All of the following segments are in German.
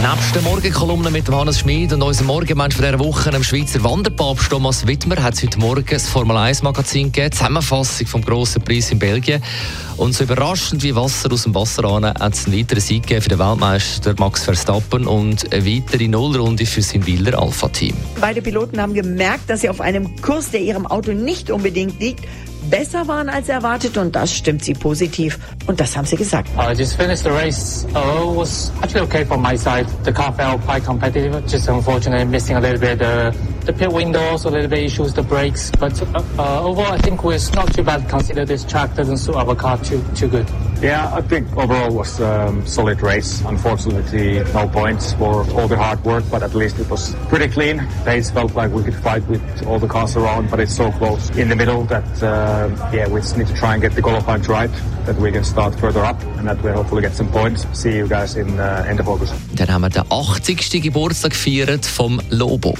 Nebst der Morgenkolumne mit Hannes Schmid und unserem Morgenmensch von dieser Woche, dem Schweizer Wanderpapst Thomas Wittmer, hat es heute Morgen das Formel 1 Magazin gegeben, Zusammenfassung vom grossen Preis in Belgien. Und so überraschend wie Wasser aus dem Wasser an, hat es einen weiteren Sieg gegeben für den Weltmeister Max Verstappen und eine weitere Nullrunde für sein Wieler Alpha-Team. Beide Piloten haben gemerkt, dass sie auf einem Kurs, der ihrem Auto nicht unbedingt liegt, besser waren als erwartet und das stimmt sie positiv. Und das haben sie gesagt. I just finished the race. Uh, it was actually okay from my side. The car felt quite competitive. Just unfortunately missing a little bit uh, the pit windows, a little bit issues the brakes. But uh, uh, overall, I think we're not too bad. Consider this track doesn't suit our car too too good. Yeah, I think overall was a um, solid race. Unfortunately, no points for all the hard work, but at least it was pretty clean. Pace felt like we could fight with all the cars around, but it's so close in the middle that, uh, yeah, we just need to try and get the qualifying right, that we can start further up and that we hopefully get some points. See you guys in uh, end of August. Dann haben wir den 80. Geburtstag gefeiert vom Lobo.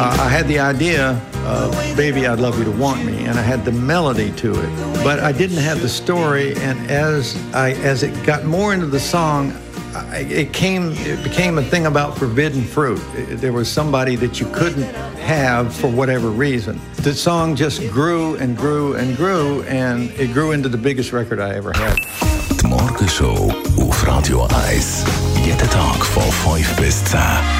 Uh, I had the idea of Baby, I'd Love You to Want Me, and I had the melody to it. But I didn't have the story, and as, I, as it got more into the song, I, it came it became a thing about forbidden fruit. There was somebody that you couldn't have for whatever reason. The song just grew and grew and grew, and it grew into the biggest record I ever had. Die Morgenshow auf Radio 1. Jeden Tag von 5 bis 10.